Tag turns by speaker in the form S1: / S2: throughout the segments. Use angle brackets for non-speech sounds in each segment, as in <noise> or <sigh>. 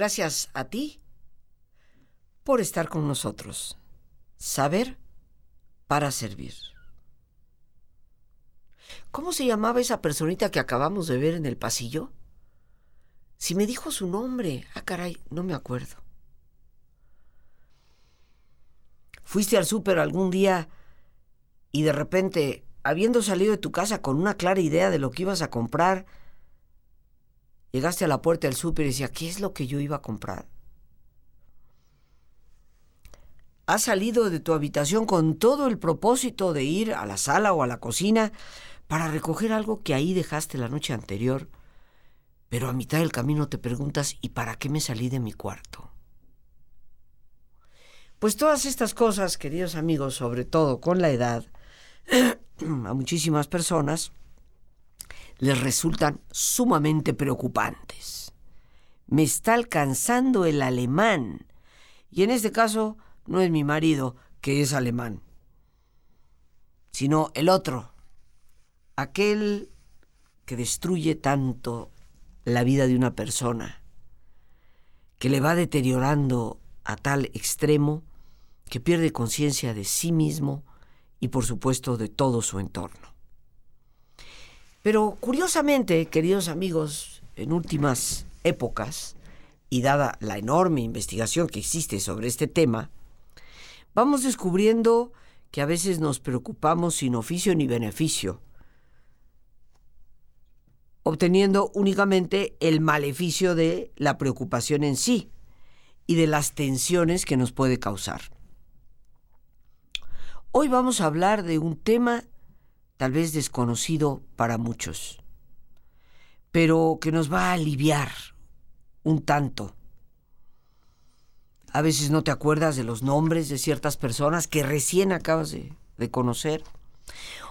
S1: Gracias a ti por estar con nosotros. Saber para servir. ¿Cómo se llamaba esa personita que acabamos de ver en el pasillo? Si me dijo su nombre. Ah, caray, no me acuerdo. Fuiste al súper algún día y de repente, habiendo salido de tu casa con una clara idea de lo que ibas a comprar, llegaste a la puerta del súper y decía, ¿qué es lo que yo iba a comprar? Has salido de tu habitación con todo el propósito de ir a la sala o a la cocina para recoger algo que ahí dejaste la noche anterior, pero a mitad del camino te preguntas, ¿y para qué me salí de mi cuarto? Pues todas estas cosas, queridos amigos, sobre todo con la edad, <clears throat> a muchísimas personas les resultan sumamente preocupantes. Me está alcanzando el alemán. Y en este caso no es mi marido, que es alemán, sino el otro, aquel que destruye tanto la vida de una persona, que le va deteriorando a tal extremo que pierde conciencia de sí mismo y por supuesto de todo su entorno. Pero curiosamente, queridos amigos, en últimas épocas, y dada la enorme investigación que existe sobre este tema, vamos descubriendo que a veces nos preocupamos sin oficio ni beneficio, obteniendo únicamente el maleficio de la preocupación en sí y de las tensiones que nos puede causar. Hoy vamos a hablar de un tema tal vez desconocido para muchos, pero que nos va a aliviar un tanto. A veces no te acuerdas de los nombres de ciertas personas que recién acabas de, conocer,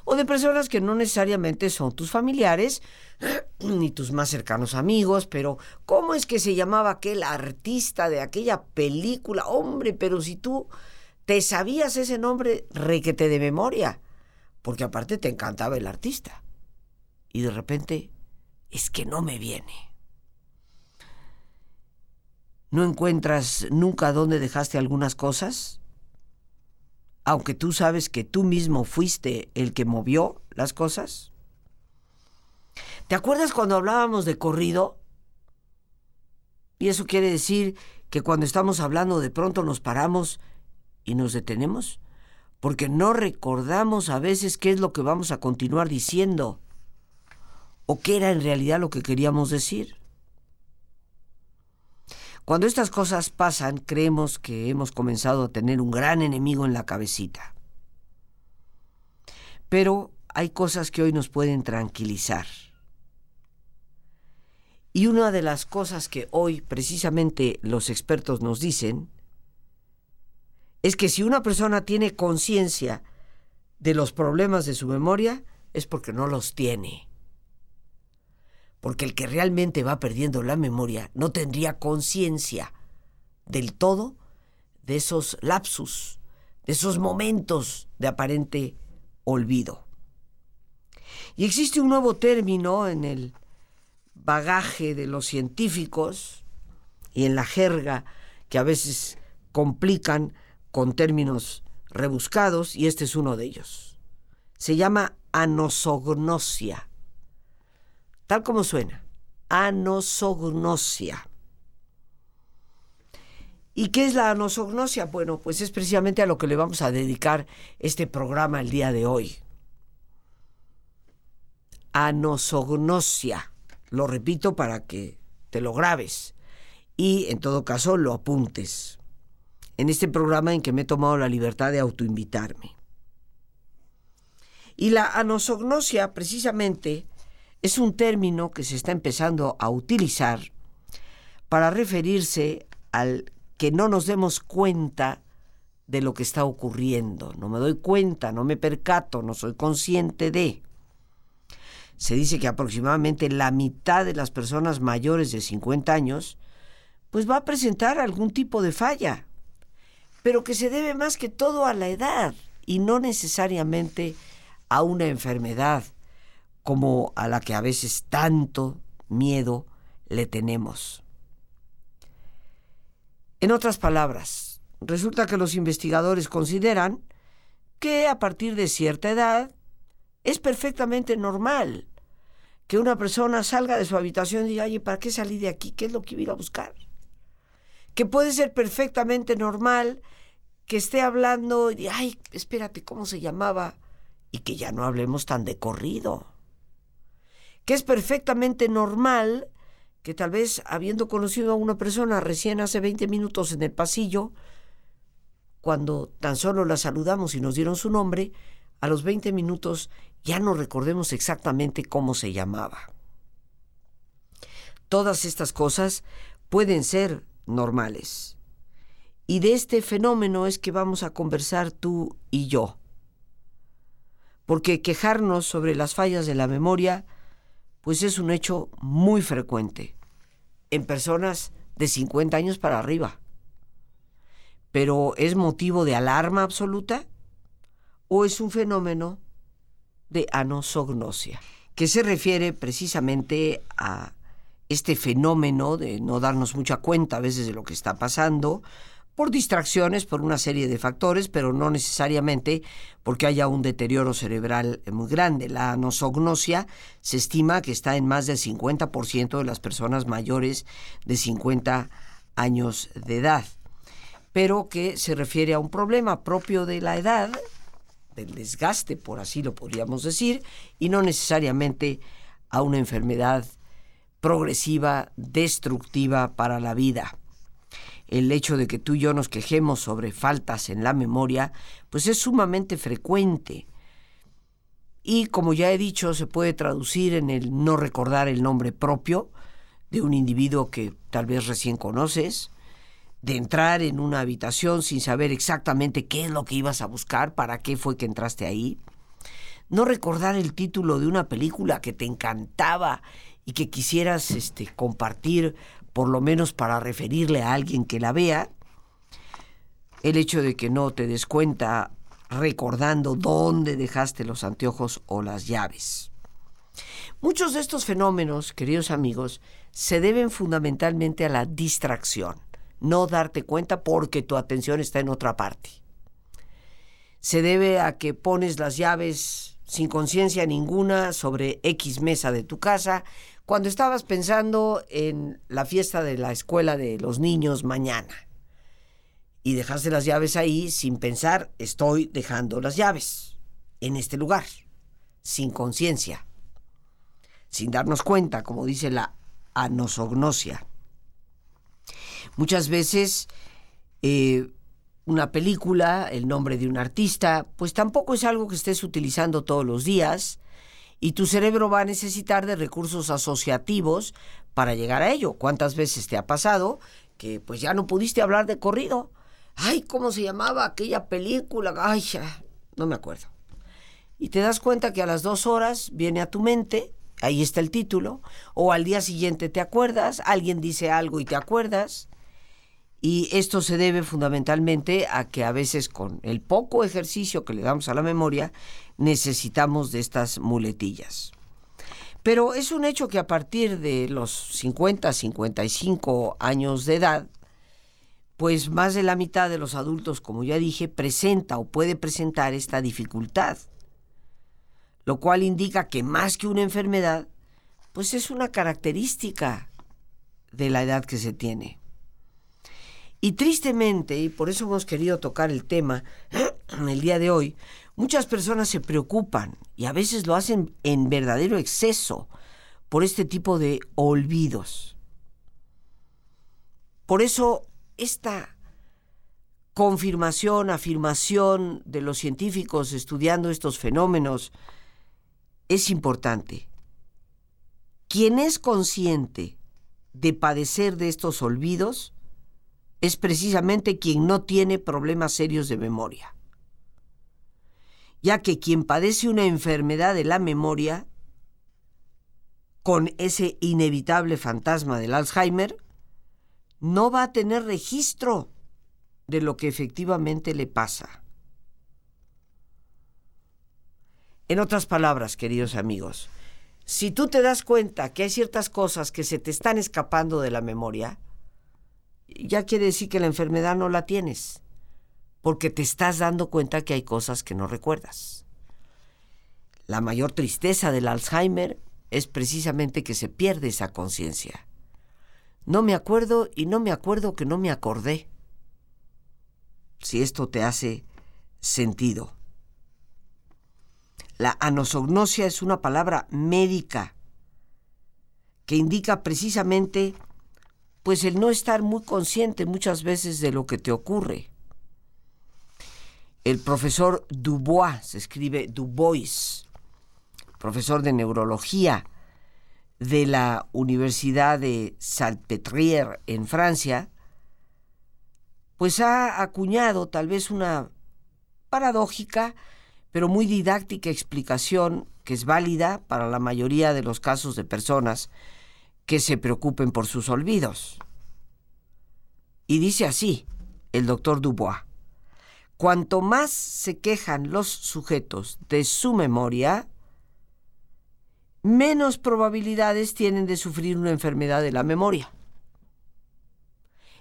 S1: o de personas que no necesariamente son tus familiares <clears throat> ni tus más cercanos amigos, pero ¿cómo es que se llamaba aquel artista de aquella película? Hombre, pero si tú te sabías ese nombre requete de memoria, porque aparte te encantaba el artista. Y de repente, es que no me viene. ¿No encuentras nunca dónde dejaste algunas cosas? Aunque tú sabes que tú mismo fuiste el que movió las cosas. ¿Te acuerdas cuando hablábamos de corrido? Y eso quiere decir que cuando estamos hablando de pronto nos paramos y nos detenemos porque no recordamos a veces qué es lo que vamos a continuar diciendo o qué era en realidad lo que queríamos decir. Cuando estas cosas pasan, creemos que hemos comenzado a tener un gran enemigo en la cabecita. Pero hay cosas que hoy nos pueden tranquilizar. Y una de las cosas que hoy precisamente los expertos nos dicen es que si una persona tiene conciencia de los problemas de su memoria, es porque no los tiene. Porque el que realmente va perdiendo la memoria no tendría conciencia del todo de esos lapsus, de esos momentos de aparente olvido. Y existe un nuevo término en el bagaje de los científicos y en la jerga que a veces complican con términos rebuscados y este es uno de ellos. Se llama anosognosia. Tal como suena, anosognosia. ¿Y qué es la anosognosia? Bueno, pues es precisamente a lo que le vamos a dedicar este programa el día de hoy. Anosognosia. Lo repito para que te lo grabes y en todo caso lo apuntes en este programa en que me he tomado la libertad de autoinvitarme. Y la anosognosia, precisamente, es un término que se está empezando a utilizar para referirse al que no nos demos cuenta de lo que está ocurriendo. No me doy cuenta, no me percato, no soy consciente de. Se dice que aproximadamente la mitad de las personas mayores de 50 años pues va a presentar algún tipo de falla pero que se debe más que todo a la edad y no necesariamente a una enfermedad como a la que a veces tanto miedo le tenemos. En otras palabras, resulta que los investigadores consideran que a partir de cierta edad es perfectamente normal que una persona salga de su habitación y diga, oye, ¿para qué salí de aquí? ¿Qué es lo que iba a buscar? Que puede ser perfectamente normal que esté hablando y ay, espérate, ¿cómo se llamaba? Y que ya no hablemos tan de corrido. Que es perfectamente normal que tal vez habiendo conocido a una persona recién hace 20 minutos en el pasillo, cuando tan solo la saludamos y nos dieron su nombre, a los 20 minutos ya no recordemos exactamente cómo se llamaba. Todas estas cosas pueden ser normales. Y de este fenómeno es que vamos a conversar tú y yo. Porque quejarnos sobre las fallas de la memoria, pues es un hecho muy frecuente en personas de 50 años para arriba. Pero ¿es motivo de alarma absoluta? ¿O es un fenómeno de anosognosia? Que se refiere precisamente a este fenómeno de no darnos mucha cuenta a veces de lo que está pasando, por distracciones, por una serie de factores, pero no necesariamente porque haya un deterioro cerebral muy grande. La anosognosia se estima que está en más del 50% de las personas mayores de 50 años de edad, pero que se refiere a un problema propio de la edad, del desgaste, por así lo podríamos decir, y no necesariamente a una enfermedad progresiva, destructiva para la vida. El hecho de que tú y yo nos quejemos sobre faltas en la memoria, pues es sumamente frecuente. Y como ya he dicho, se puede traducir en el no recordar el nombre propio de un individuo que tal vez recién conoces, de entrar en una habitación sin saber exactamente qué es lo que ibas a buscar, para qué fue que entraste ahí, no recordar el título de una película que te encantaba y que quisieras este, compartir, por lo menos para referirle a alguien que la vea, el hecho de que no te des cuenta recordando dónde dejaste los anteojos o las llaves. Muchos de estos fenómenos, queridos amigos, se deben fundamentalmente a la distracción, no darte cuenta porque tu atención está en otra parte. Se debe a que pones las llaves sin conciencia ninguna sobre X mesa de tu casa cuando estabas pensando en la fiesta de la escuela de los niños mañana. Y dejaste las llaves ahí sin pensar, estoy dejando las llaves en este lugar, sin conciencia, sin darnos cuenta, como dice la anosognosia. Muchas veces eh, una película, el nombre de un artista, pues tampoco es algo que estés utilizando todos los días y tu cerebro va a necesitar de recursos asociativos para llegar a ello. ¿Cuántas veces te ha pasado que pues ya no pudiste hablar de corrido? Ay, ¿cómo se llamaba aquella película? Ay, ya, no me acuerdo. Y te das cuenta que a las dos horas viene a tu mente, ahí está el título, o al día siguiente te acuerdas, alguien dice algo y te acuerdas. Y esto se debe fundamentalmente a que a veces con el poco ejercicio que le damos a la memoria, necesitamos de estas muletillas. Pero es un hecho que a partir de los 50, 55 años de edad, pues más de la mitad de los adultos, como ya dije, presenta o puede presentar esta dificultad, lo cual indica que más que una enfermedad, pues es una característica de la edad que se tiene. Y tristemente, y por eso hemos querido tocar el tema en <clears throat> el día de hoy, muchas personas se preocupan y a veces lo hacen en verdadero exceso por este tipo de olvidos. Por eso esta confirmación, afirmación de los científicos estudiando estos fenómenos es importante. Quien es consciente de padecer de estos olvidos, es precisamente quien no tiene problemas serios de memoria, ya que quien padece una enfermedad de la memoria, con ese inevitable fantasma del Alzheimer, no va a tener registro de lo que efectivamente le pasa. En otras palabras, queridos amigos, si tú te das cuenta que hay ciertas cosas que se te están escapando de la memoria, ya quiere decir que la enfermedad no la tienes, porque te estás dando cuenta que hay cosas que no recuerdas. La mayor tristeza del Alzheimer es precisamente que se pierde esa conciencia. No me acuerdo y no me acuerdo que no me acordé. Si esto te hace sentido. La anosognosia es una palabra médica que indica precisamente pues el no estar muy consciente muchas veces de lo que te ocurre. El profesor Dubois, se escribe Dubois, profesor de neurología de la Universidad de Salpêtrière en Francia, pues ha acuñado tal vez una paradójica, pero muy didáctica explicación que es válida para la mayoría de los casos de personas que se preocupen por sus olvidos. Y dice así el doctor Dubois, cuanto más se quejan los sujetos de su memoria, menos probabilidades tienen de sufrir una enfermedad de la memoria.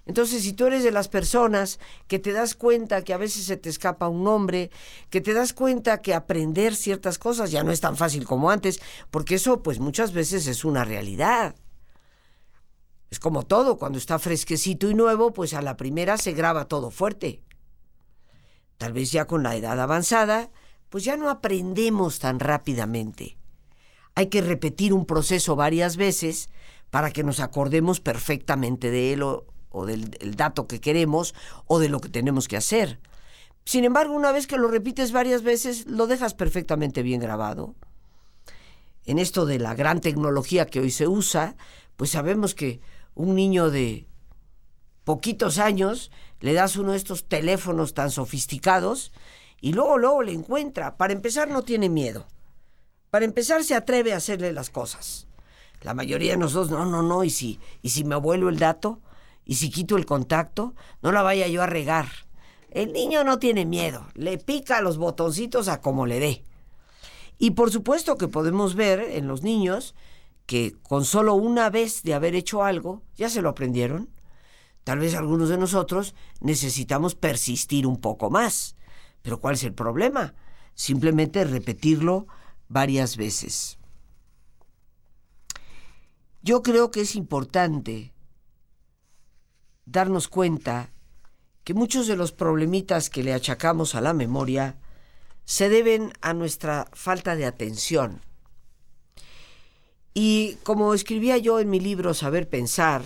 S1: Entonces, si tú eres de las personas que te das cuenta que a veces se te escapa un nombre, que te das cuenta que aprender ciertas cosas ya no es tan fácil como antes, porque eso pues muchas veces es una realidad. Es como todo, cuando está fresquecito y nuevo, pues a la primera se graba todo fuerte. Tal vez ya con la edad avanzada, pues ya no aprendemos tan rápidamente. Hay que repetir un proceso varias veces para que nos acordemos perfectamente de él o, del dato que queremos o de lo que tenemos que hacer. Sin embargo, una vez que lo repites varias veces, lo dejas perfectamente bien grabado. En esto de la gran tecnología que hoy se usa, pues sabemos que un niño de poquitos años, le das uno de estos teléfonos tan sofisticados y luego, luego le encuentra. Para empezar, no tiene miedo. Para empezar, se atreve a hacerle las cosas. La mayoría de nosotros, no, no, no, y si, y si me vuelo el dato, y si quito el contacto, no la vaya yo a regar. El niño no tiene miedo, le pica los botoncitos a como le dé. Y por supuesto que podemos ver en los niños que con solo una vez de haber hecho algo, ya se lo aprendieron. Tal vez algunos de nosotros necesitamos persistir un poco más. Pero ¿cuál es el problema? Simplemente repetirlo varias veces. Yo creo que es importante darnos cuenta que muchos de los problemitas que le achacamos a la memoria se deben a nuestra falta de atención y como escribía yo en mi libro Saber Pensar,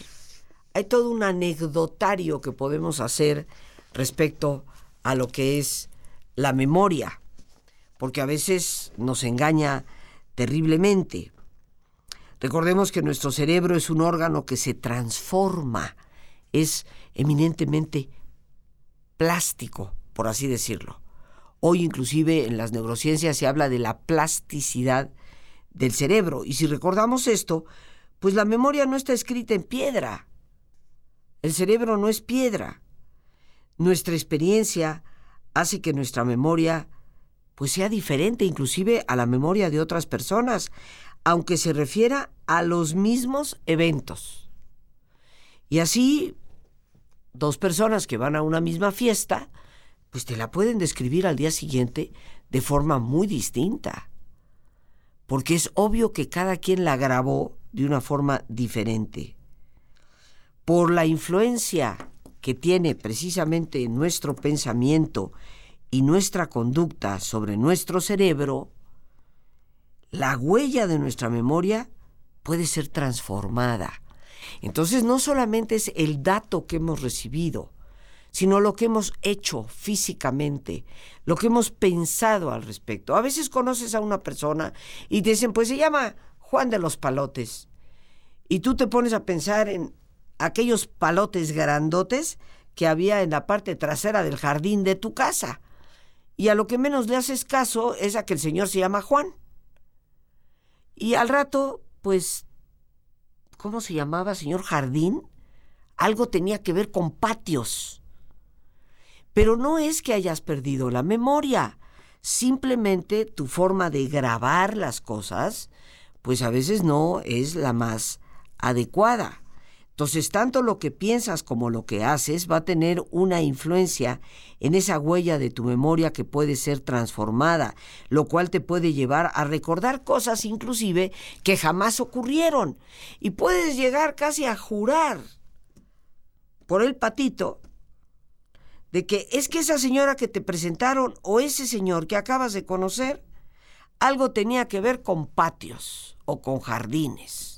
S1: hay todo un anecdotario que podemos hacer respecto a lo que es la memoria, porque a veces nos engaña terriblemente. Recordemos que nuestro cerebro es un órgano que se transforma, es eminentemente plástico, por así decirlo. Hoy inclusive en las neurociencias se habla de la plasticidad del cerebro. Y si recordamos esto, pues la memoria no está escrita en piedra. El cerebro no es piedra. Nuestra experiencia hace que nuestra memoria pues sea diferente inclusive a la memoria de otras personas, aunque se refiera a los mismos eventos. Y así, dos personas que van a una misma fiesta, pues te la pueden describir al día siguiente de forma muy distinta porque es obvio que cada quien la grabó de una forma diferente. Por la influencia que tiene precisamente nuestro pensamiento y nuestra conducta sobre nuestro cerebro, la huella de nuestra memoria puede ser transformada. Entonces no solamente es el dato que hemos recibido, sino lo que hemos hecho físicamente, lo que hemos pensado al respecto. A veces conoces a una persona y te dicen, pues se llama Juan de los Palotes. Y tú te pones a pensar en aquellos palotes grandotes que había en la parte trasera del jardín de tu casa. Y a lo que menos le haces caso es a que el señor se llama Juan. Y al rato, pues, ¿cómo se llamaba, señor Jardín? Algo tenía que ver con patios. Pero no es que hayas perdido la memoria, simplemente tu forma de grabar las cosas, pues a veces no es la más adecuada. Entonces, tanto lo que piensas como lo que haces va a tener una influencia en esa huella de tu memoria que puede ser transformada, lo cual te puede llevar a recordar cosas inclusive que jamás ocurrieron. Y puedes llegar casi a jurar por el patito de que es que esa señora que te presentaron o ese señor que acabas de conocer, algo tenía que ver con patios o con jardines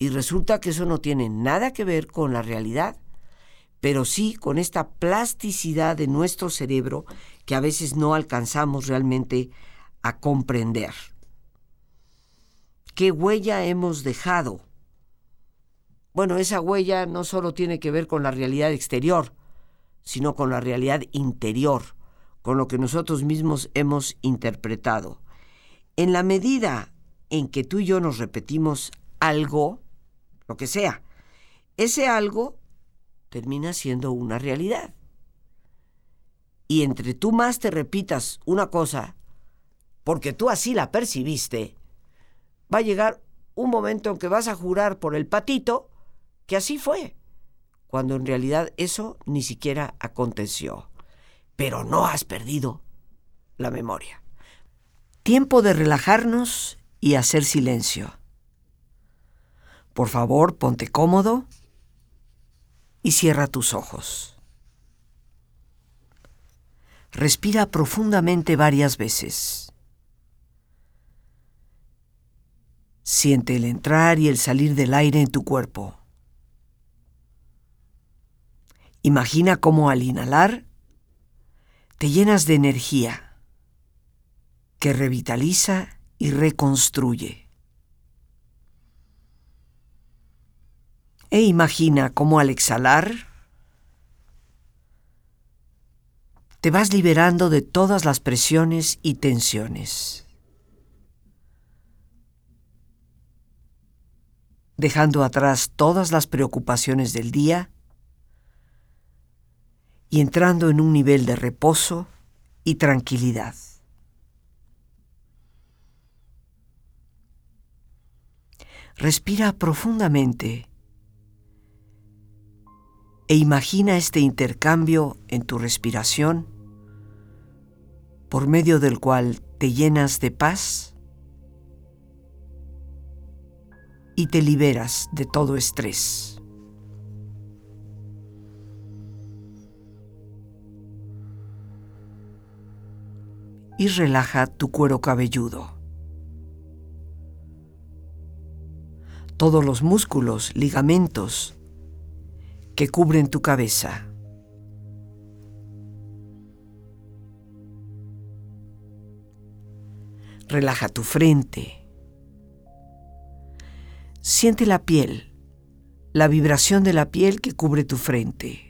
S1: y resulta que eso no tiene nada que ver con la realidad, pero sí con esta plasticidad de nuestro cerebro que a veces no alcanzamos realmente a comprender. ¿Qué huella hemos dejado? Bueno, esa huella no solo tiene que ver con la realidad exterior, sino con la realidad interior, con lo que nosotros mismos hemos interpretado. En la medida en que tú y yo nos repetimos algo, lo que sea, ese algo termina siendo una realidad. Y entre tú más te repitas una cosa, porque tú así la percibiste, va a llegar un momento en que vas a jurar por el patito que así fue, cuando en realidad eso ni siquiera aconteció. Pero no has perdido la memoria. Tiempo de relajarnos y hacer silencio. Por favor, ponte cómodo y cierra tus ojos. Respira profundamente varias veces. Siente el entrar y el salir del aire en tu cuerpo. Imagina cómo al inhalar te llenas de energía que revitaliza y reconstruye. E imagina cómo al exhalar te vas liberando de todas las presiones y tensiones, dejando atrás todas las preocupaciones del día y entrando en un nivel de reposo y tranquilidad. Respira profundamente e imagina este intercambio en tu respiración por medio del cual te llenas de paz y te liberas de todo estrés. Y relaja tu cuero cabelludo. Todos los músculos, ligamentos, que cubren tu cabeza. Relaja tu frente. Siente la piel, la vibración de la piel que cubre tu frente.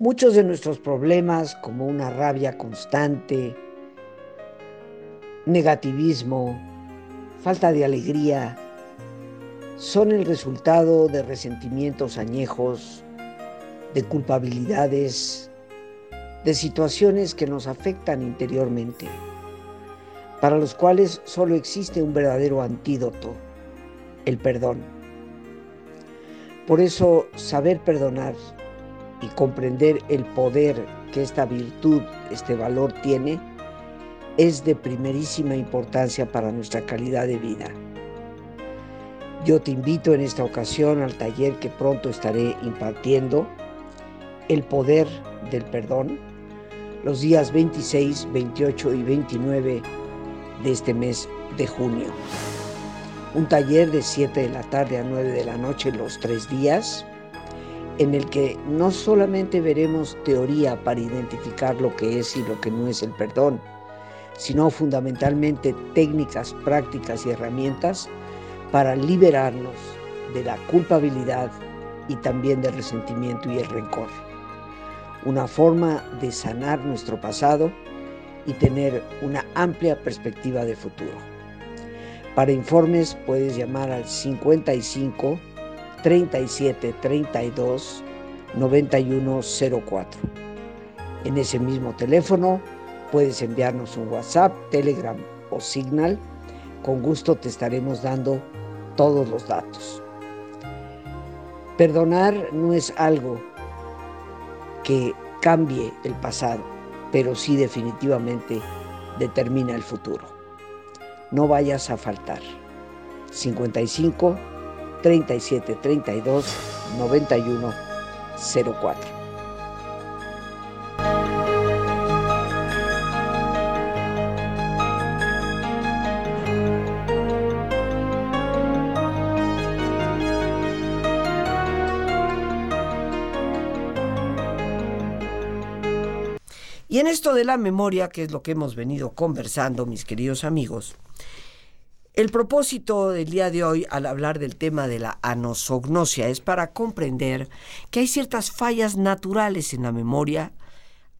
S1: Muchos de nuestros problemas, como una rabia constante, negativismo, falta de alegría, son el resultado de resentimientos añejos, de culpabilidades, de situaciones que nos afectan interiormente, para los cuales solo existe un verdadero antídoto, el perdón. Por eso, saber perdonar y comprender el poder que esta virtud, este valor tiene, es de primerísima importancia para nuestra calidad de vida. Yo te invito en esta ocasión al taller que pronto estaré impartiendo, El poder del perdón, los días 26, 28 y 29 de este mes de junio. Un taller de 7 de la tarde a 9 de la noche los tres días en el que no solamente veremos teoría para identificar lo que es y lo que no es el perdón, sino fundamentalmente técnicas, prácticas y herramientas para liberarnos de la culpabilidad y también del resentimiento y el rencor. una forma de sanar nuestro pasado y tener una amplia perspectiva de futuro. Para informes puedes llamar al 55 37 32 9104. En ese mismo teléfono puedes enviarnos un WhatsApp, Telegram o Signal. Con gusto te estaremos dando todos los datos. Perdonar no es algo que cambie el pasado, pero sí definitivamente determina el futuro. No vayas a faltar. 55 37 32 91 04. Y en esto de la memoria, que es lo que hemos venido conversando, mis queridos amigos, el propósito del día de hoy al hablar del tema de la anosognosia es para comprender que hay ciertas fallas naturales en la memoria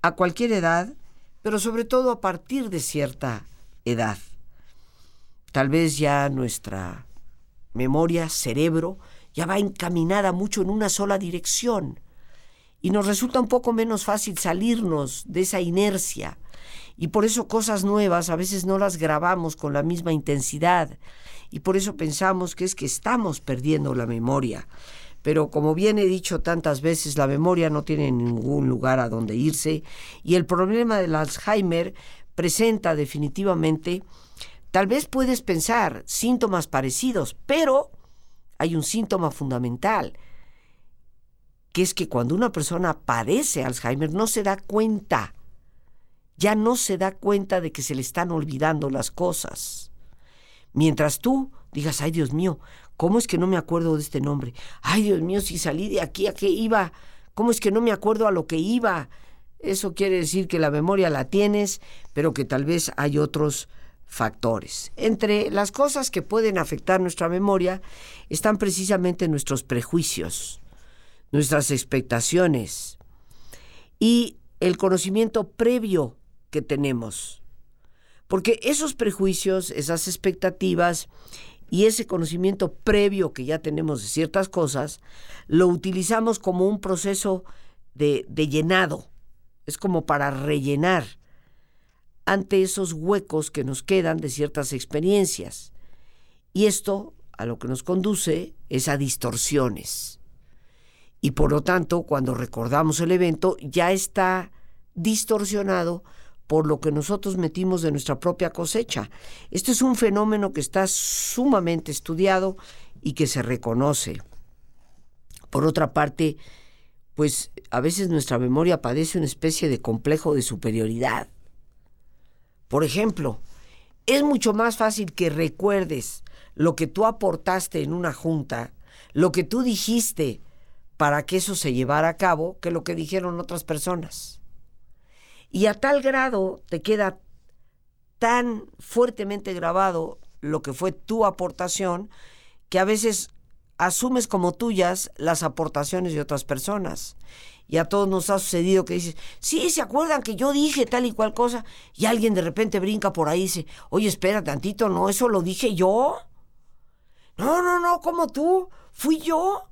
S1: a cualquier edad, pero sobre todo a partir de cierta edad. Tal vez ya nuestra memoria, cerebro, ya va encaminada mucho en una sola dirección y nos resulta un poco menos fácil salirnos de esa inercia. Y por eso cosas nuevas a veces no las grabamos con la misma intensidad. Y por eso pensamos que es que estamos perdiendo la memoria. Pero como bien he dicho tantas veces, la memoria no tiene ningún lugar a donde irse. Y el problema del Alzheimer presenta definitivamente, tal vez puedes pensar síntomas parecidos, pero hay un síntoma fundamental que es que cuando una persona padece Alzheimer no se da cuenta, ya no se da cuenta de que se le están olvidando las cosas. Mientras tú digas, ay Dios mío, ¿cómo es que no me acuerdo de este nombre? Ay Dios mío, si salí de aquí, ¿a qué iba? ¿Cómo es que no me acuerdo a lo que iba? Eso quiere decir que la memoria la tienes, pero que tal vez hay otros factores. Entre las cosas que pueden afectar nuestra memoria están precisamente nuestros prejuicios nuestras expectaciones y el conocimiento previo que tenemos. Porque esos prejuicios, esas expectativas y ese conocimiento previo que ya tenemos de ciertas cosas, lo utilizamos como un proceso de, de llenado. Es como para rellenar ante esos huecos que nos quedan de ciertas experiencias. Y esto a lo que nos conduce es a distorsiones y por lo tanto cuando recordamos el evento ya está distorsionado por lo que nosotros metimos de nuestra propia cosecha. Este es un fenómeno que está sumamente estudiado y que se reconoce. Por otra parte, pues a veces nuestra memoria padece una especie de complejo de superioridad. Por ejemplo, es mucho más fácil que recuerdes lo que tú aportaste en una junta, lo que tú dijiste para que eso se llevara a cabo que lo que dijeron otras personas. Y a tal grado te queda tan fuertemente grabado lo que fue tu aportación que a veces asumes como tuyas las aportaciones de otras personas. Y a todos nos ha sucedido que dices, sí, ¿se acuerdan que yo dije tal y cual cosa? Y alguien de repente brinca por ahí y dice, oye, espera tantito, no, eso lo dije yo. No, no, no, como tú, fui yo.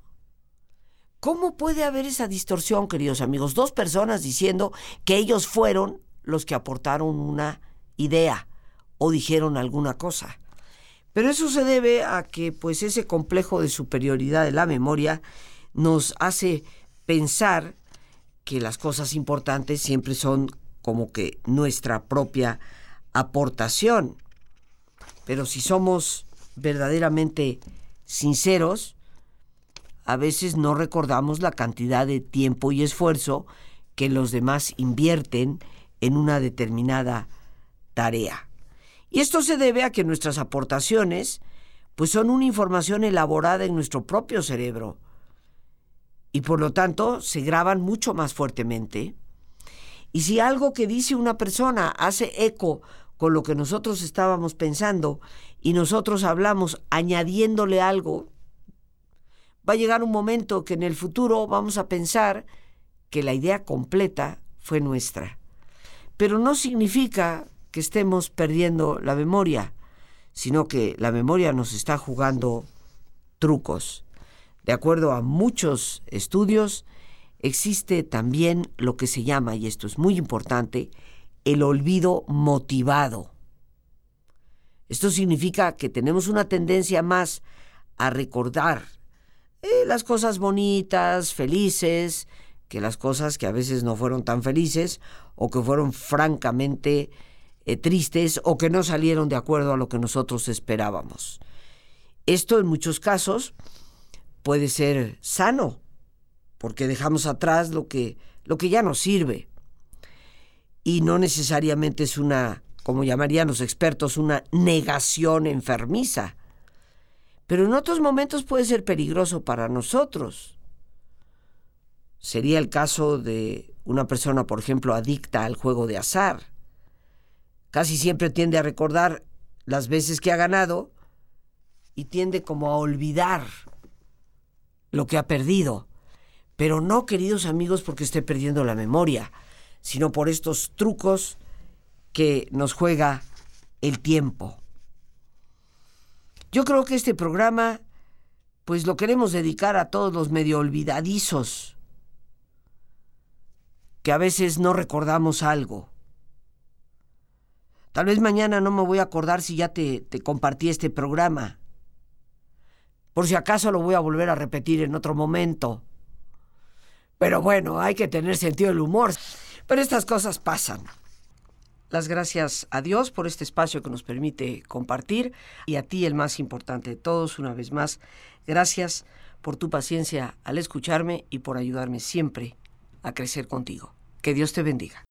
S1: ¿Cómo puede haber esa distorsión, queridos amigos? Dos personas diciendo que ellos fueron los que aportaron una idea o dijeron alguna cosa. Pero eso se debe a que pues ese complejo de superioridad de la memoria nos hace pensar que las cosas importantes siempre son como que nuestra propia aportación. Pero si somos verdaderamente sinceros, a veces no recordamos la cantidad de tiempo y esfuerzo que los demás invierten en una determinada tarea. Y esto se debe a que nuestras aportaciones pues son una información elaborada en nuestro propio cerebro y por lo tanto se graban mucho más fuertemente. Y si algo que dice una persona hace eco con lo que nosotros estábamos pensando y nosotros hablamos añadiéndole algo va a llegar un momento que en el futuro vamos a pensar que la idea completa fue nuestra. Pero no significa que estemos perdiendo la memoria, sino que la memoria nos está jugando trucos. De acuerdo a muchos estudios, existe también lo que se llama, y esto es muy importante, el olvido motivado. Esto significa que tenemos una tendencia más a recordar eh, las cosas bonitas, felices, que las cosas que a veces no fueron tan felices o que fueron francamente eh, tristes o que no salieron de acuerdo a lo que nosotros esperábamos. Esto en muchos casos puede ser sano, porque dejamos atrás lo que, lo que ya nos sirve. Y no necesariamente es una, como llamarían los expertos, una negación enfermiza. Pero en otros momentos puede ser peligroso para nosotros. Sería el caso de una persona, por ejemplo, adicta al juego de azar. Casi siempre tiende a recordar las veces que ha ganado y tiende como a olvidar lo que ha perdido. Pero no, queridos amigos, porque esté perdiendo la memoria, sino por estos trucos que nos juega el tiempo. Yo creo que este programa, pues lo queremos dedicar a todos los medio olvidadizos, que a veces no recordamos algo. Tal vez mañana no me voy a acordar si ya te, te compartí este programa. Por si acaso lo voy a volver a repetir en otro momento. Pero bueno, hay que tener sentido del humor. Pero estas cosas pasan. Las gracias a Dios por este espacio que nos permite compartir y a ti el más importante de todos, una vez más, gracias por tu paciencia al escucharme y por ayudarme siempre a crecer contigo. Que Dios te bendiga.